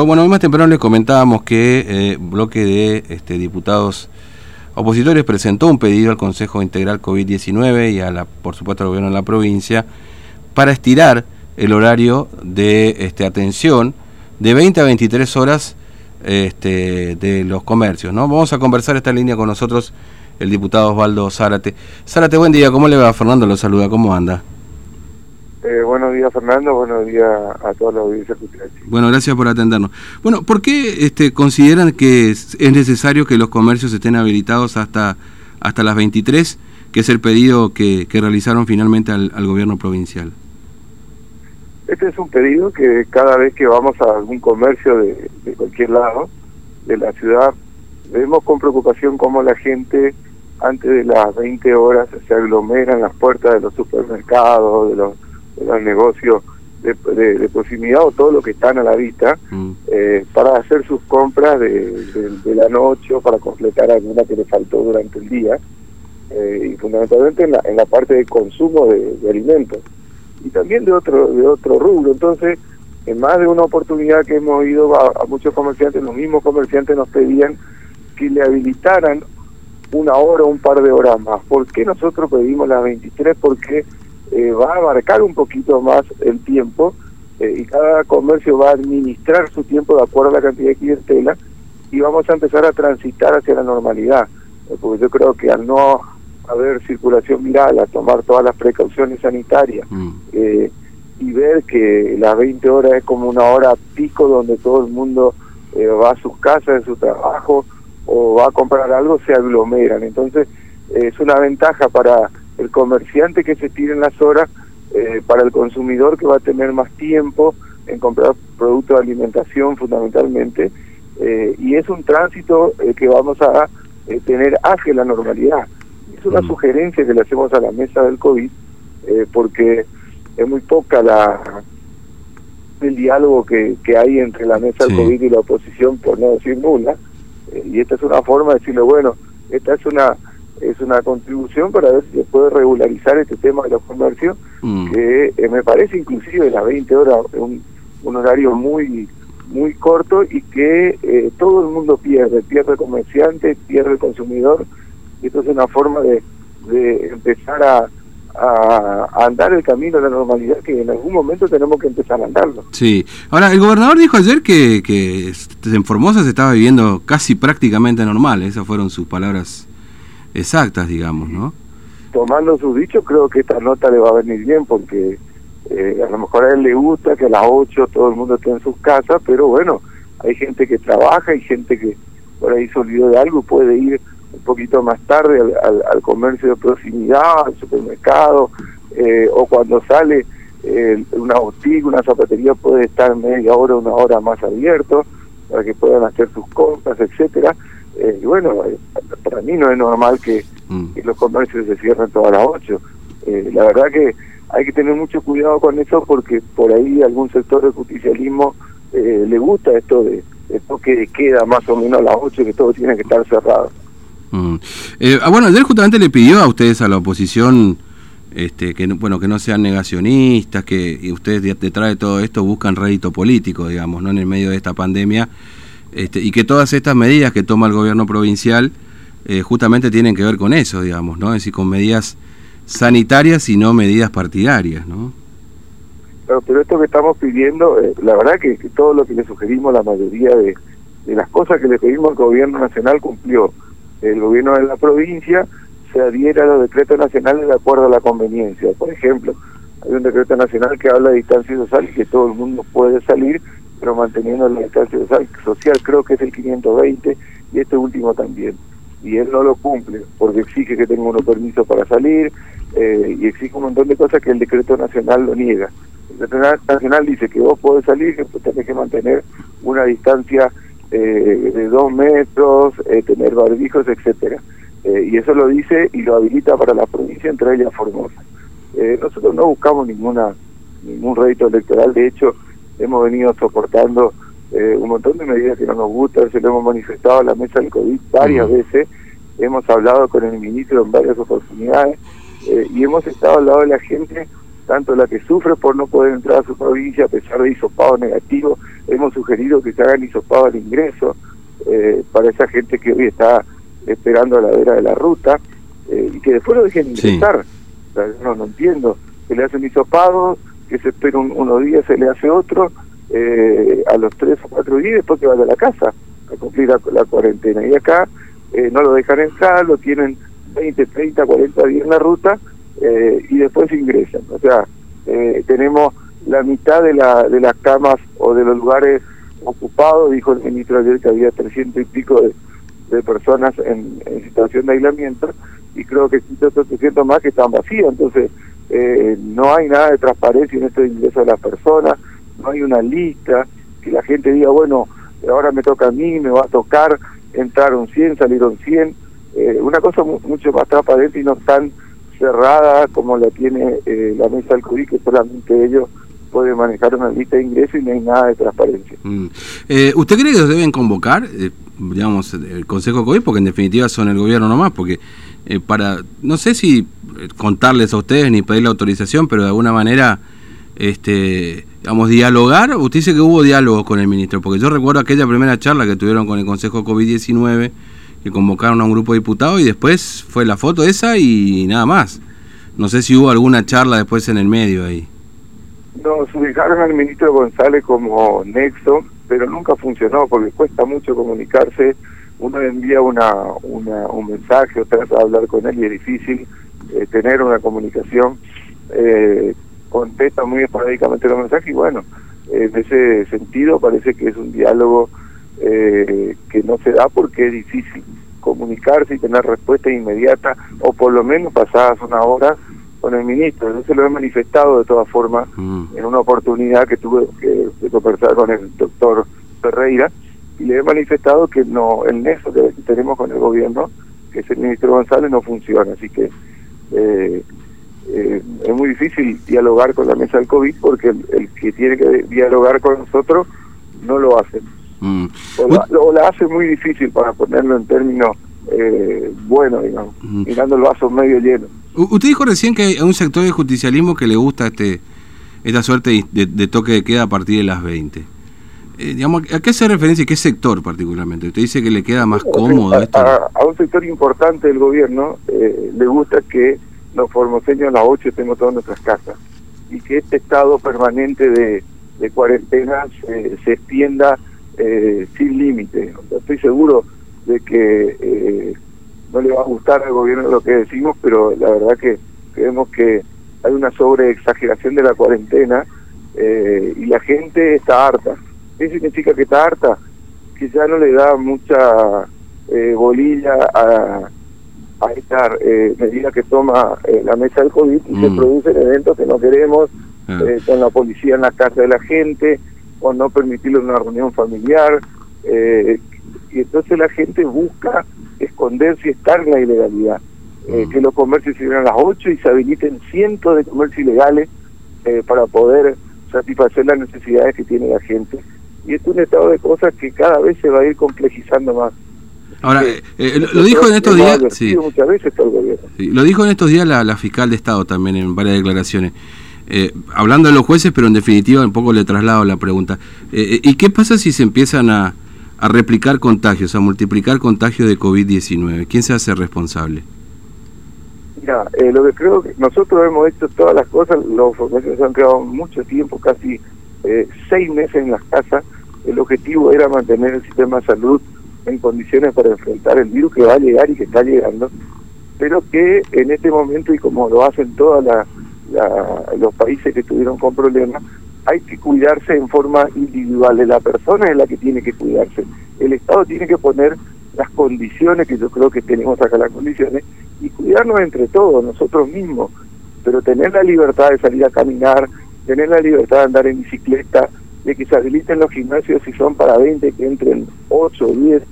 Bueno, hoy más temprano les comentábamos que eh, bloque de este, diputados opositores presentó un pedido al Consejo Integral COVID-19 y a la, por supuesto al gobierno de la provincia para estirar el horario de este, atención de 20 a 23 horas este, de los comercios. ¿no? Vamos a conversar esta línea con nosotros el diputado Osvaldo Zárate. Zárate, buen día, ¿cómo le va? Fernando lo saluda, ¿cómo anda? Eh, buenos días, Fernando. Buenos días a toda la audiencia Bueno, gracias por atendernos. Bueno, ¿por qué este, consideran que es, necesario que los comercios estén habilitados hasta, hasta las 23, que es el pedido que, realizaron finalmente al, gobierno provincial? Este es un pedido que cada vez que vamos a algún comercio de, de cualquier lado de la ciudad, vemos con preocupación cómo la gente antes de las 20 horas se aglomera en las puertas de los supermercados, de los de los negocios de, de, proximidad o todo lo que están a la vista mm. eh, para hacer sus compras de, la noche o para completar alguna que le faltó durante el día eh, y fundamentalmente en la, en la parte de consumo de, alimentos y también de otro de otro rubro entonces en más de una oportunidad que hemos ido a, muchos comerciantes los mismos comerciantes nos pedían que le habilitaran una hora o un par de horas más ¿por qué nosotros pedimos las 23? porque eh, va a abarcar un poquito más el tiempo eh, y cada comercio va a administrar su tiempo de acuerdo a la cantidad de clientela y vamos a empezar a transitar hacia la normalidad, eh, porque yo creo que al no haber circulación viral, a tomar todas las precauciones sanitarias mm. y ver que las 20 horas es como una hora pico donde todo el mundo va a sus casas, en su trabajo o va a comprar algo, se aglomeran. Entonces es una ventaja para el comerciante que se tire en las horas, eh, para el consumidor que va a tener más tiempo en comprar productos de alimentación fundamentalmente, eh, y es un tránsito eh, que vamos a tener hacia la normalidad. Es una mm. sugerencia que le hacemos a la mesa del COVID, porque es muy poca la el diálogo que, que hay entre la mesa del COVID y la oposición, por no decir nula, y esta es una forma de decirle, bueno, esta es una es una contribución para ver si se puede regularizar este tema de los comercios, mm. que eh, me parece inclusive las 20 horas un, un horario muy muy corto y que eh, todo el mundo pierde, pierde el comerciante, pierde el consumidor, y esto es una forma de, de empezar a, a, andar el camino de la normalidad que en algún momento tenemos que empezar a andarlo. Sí, ahora el gobernador dijo ayer que, que en Formosa se estaba viviendo casi prácticamente normal, esas fueron sus palabras exactas, digamos, ¿no? Tomando su dicho, creo que esta nota le va a venir bien porque eh, a lo mejor a él le gusta que a las 8 todo el mundo esté en sus casas, pero bueno, hay gente que trabaja, hay gente que por ahí se olvidó de algo puede ir un poquito más tarde al, comercio de proximidad, al supermercado, eh, o cuando sale eh, una botica, una zapatería puede estar media hora, una hora más abierto para que puedan hacer sus compras, etcétera. Y bueno, para mí no es normal mm. que, los comercios se cierren todas las 8. Eh, la verdad que hay que tener mucho cuidado con eso porque por ahí algún sector del justicialismo eh, le gusta esto de, esto que queda más o menos a las 8 que todo tiene que estar cerrado. Mm. Eh, ah, bueno, ayer justamente le pidió a ustedes, a la oposición, este, que bueno que no sean negacionistas, que ustedes detrás de todo esto buscan rédito político, digamos, no en el medio de esta pandemia, este, y que todas estas medidas que toma el gobierno provincial eh, justamente tienen que ver con eso, digamos, ¿no? Es decir, con medidas sanitarias y no medidas partidarias, ¿no? pero esto que estamos pidiendo, eh, la verdad que, todo lo que le sugerimos, la mayoría de, las cosas que le pedimos al gobierno nacional cumplió. El gobierno de la provincia se adhiera a los decretos nacionales de acuerdo a la conveniencia. Por ejemplo, hay un decreto nacional que habla de distancia social y que todo el mundo puede salir, pero manteniendo la distancia social, creo que es el 520 y este último también y él no lo cumple porque exige que tenga unos permisos para salir eh, y exige un montón de cosas que el decreto nacional lo niega. El decreto nacional dice que vos podés salir, que tenés que mantener una distancia eh, de dos metros, eh, tener barbijos, etcétera. y eso lo dice y lo habilita para la provincia, entre ellas Formosa. nosotros no buscamos ninguna ningún rédito electoral, de hecho hemos venido soportando eh, un montón de medidas que no nos gustan, se lo hemos manifestado a la mesa del COVID varias veces, hemos hablado con el ministro en varias oportunidades eh, y hemos estado al lado de la gente tanto la que sufre por no poder entrar a su provincia a pesar de hisopado negativo, hemos sugerido que se hagan hisopado al ingreso eh, para esa gente que hoy está esperando a la vera de la ruta eh, y que después lo dejen ingresar. no, no entiendo. Se le hace un hisopado, que se espera unos días, se le hace otro, eh, a los tres o cuatro días después que vaya a la casa a cumplir la, cuarentena. Y acá eh, no lo dejan entrar, lo tienen 20, 30, 40 días en la ruta eh, y después ingresan. O sea, tenemos la mitad de, la, de las camas o de los lugares ocupados, dijo el ministro ayer que había 300 y pico de, personas en, situación de aislamiento y creo que existen otros 300 más que están vacíos. Entonces, no hay nada de transparencia en este ingreso de las personas, no hay una lista, que la gente diga, bueno, ahora me toca a mí, me va a tocar, entraron 100, salieron 100, eh, una cosa mucho más transparente y no tan cerrada como la tiene eh, la mesa del CURI, que solamente ellos pueden manejar una lista de ingresos y no hay nada de transparencia. Mm. Eh, ¿Usted cree que los deben convocar, digamos, el Consejo COVID? Porque en definitiva son el gobierno nomás, porque para, no sé si contarles a ustedes ni pedirle autorización, pero de alguna manera este, digamos, dialogar? Usted dice que hubo diálogo con el ministro, porque yo recuerdo aquella primera charla que tuvieron con el Consejo COVID-19, que convocaron a un grupo de diputados y después fue la foto esa y nada más. No sé si hubo alguna charla después en el medio ahí. Nos ubicaron al ministro González como nexo, pero nunca funcionó porque cuesta mucho comunicarse. Uno envía una, una un mensaje o trata de hablar con él y es difícil eh, tener una comunicación. Eh, contesta muy esporádicamente los mensajes y bueno, en ese sentido parece que es un diálogo eh, que no se da porque es difícil comunicarse y tener respuesta inmediata o por lo menos pasadas una hora con el ministro. Yo se lo he manifestado de todas formas mm. en una oportunidad que tuve que, conversar con el doctor Ferreira y le he manifestado que no el nexo que tenemos con el gobierno, que es el ministro González, no funciona. Así que eh, eh, es muy difícil dialogar con la mesa del COVID porque el, que tiene que dialogar con nosotros no lo hace. Mm. O, la, hace muy difícil para ponerlo en términos eh, buenos, digamos, mm. mirando el vaso medio lleno. Usted dijo recién que hay un sector del justicialismo que le gusta este esta suerte de, toque de queda a partir de las 20. Eh, digamos, ¿A qué hace referencia y qué sector particularmente? Usted dice que le queda más cómodo a, esto. A, un sector importante del gobierno eh, le gusta que los formoseños a las 8 tenemos todas nuestras casas y que este estado permanente de, cuarentena se, extienda eh, sin límite. Estoy seguro de que eh, no le va a gustar al gobierno lo que decimos, pero la verdad que creemos que hay una sobreexageración de la cuarentena eh, y la gente está harta. ¿Qué significa que está harta? Que ya no le da mucha bolilla a a esta eh, medida que toma eh, la mesa del COVID y se mm. producen eventos que no queremos, ah. eh, con la policía en la casa de la gente, o no permitirle una reunión familiar. Eh, y entonces la gente busca esconderse y estar en la ilegalidad. Mm. Que los comercios se a las 8 y se habiliten cientos de comercios ilegales para poder satisfacer las necesidades que tiene la gente. Y es un estado de cosas que cada vez se va a ir complejizando más. Ahora, eh, eh, lo, dijo en estos días. Sí. lo dijo en estos días la, fiscal de Estado también en varias declaraciones. Eh, hablando de los jueces, pero en definitiva un poco le traslado la pregunta. ¿Y qué pasa si se empiezan a, a replicar contagios, a multiplicar contagios de COVID-19? ¿Quién se hace responsable? Mira, lo que creo que nosotros hemos hecho todas las cosas, los profesores han quedado mucho tiempo, casi seis meses en las casas. El objetivo era mantener el sistema de salud en condiciones para enfrentar el virus que va a llegar y que está llegando, pero que en este momento, y como lo hacen todos los países que estuvieron con problemas, hay que cuidarse en forma individual, la persona es la que tiene que cuidarse. El Estado tiene que poner las condiciones, que yo creo que tenemos acá las condiciones, y cuidarnos entre todos, nosotros mismos, pero tener la libertad de salir a caminar, tener la libertad de andar en bicicleta, de que se habiliten los gimnasios si son para 20, que entren 8 o 10,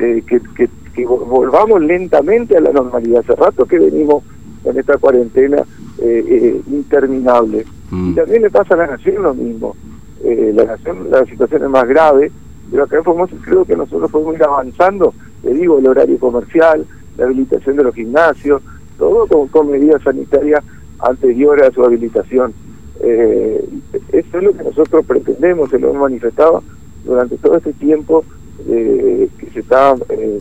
eh, que, que, volvamos lentamente a la normalidad. Hace rato que venimos con esta cuarentena eh, eh, interminable. Mm. Y también le pasa a la nación lo mismo. la nación, la situación es más grave, pero acá en Formosa creo que nosotros podemos ir avanzando, le digo, el horario comercial, la habilitación de los gimnasios, todo con, con medidas sanitarias anteriores a su habilitación. Eh, eso es lo que nosotros pretendemos, se lo hemos manifestado durante todo este tiempo eh, que se está, eh,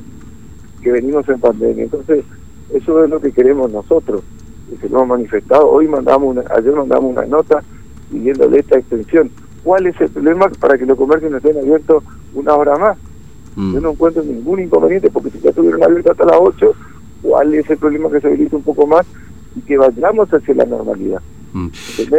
que venimos en pandemia. Entonces, eso es lo que queremos nosotros, se lo hemos manifestado. Hoy mandamos una, ayer mandamos una nota pidiéndole esta extensión. ¿Cuál es el problema para que los comercios no estén abiertos una hora más? Mm. Yo no encuentro ningún inconveniente porque si ya estuvieron abiertos hasta las 8, ¿cuál es el problema que se habilite un poco más y que vayamos hacia la normalidad? Mm.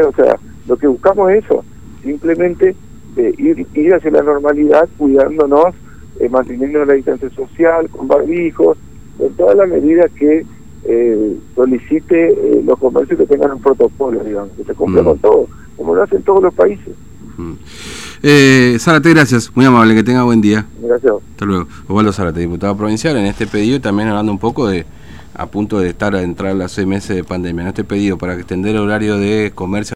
O sea, lo que buscamos es eso, simplemente eh, ir, ir hacia la normalidad cuidándonos, eh, manteniendo la distancia social, con barbijos, con todas las medidas que eh, solicite eh, los comercios que tengan un protocolo, digamos, que se cumpla mm. con todo, como lo hacen todos los países. Mm. Eh, Zárate, gracias, muy amable, que tenga buen día. Gracias. Hasta luego. Osvaldo Zárate, diputado provincial, en este pedido también hablando un poco de a punto de estar a entrar a las seis meses de pandemia, en este pedido para extender el horario de comercio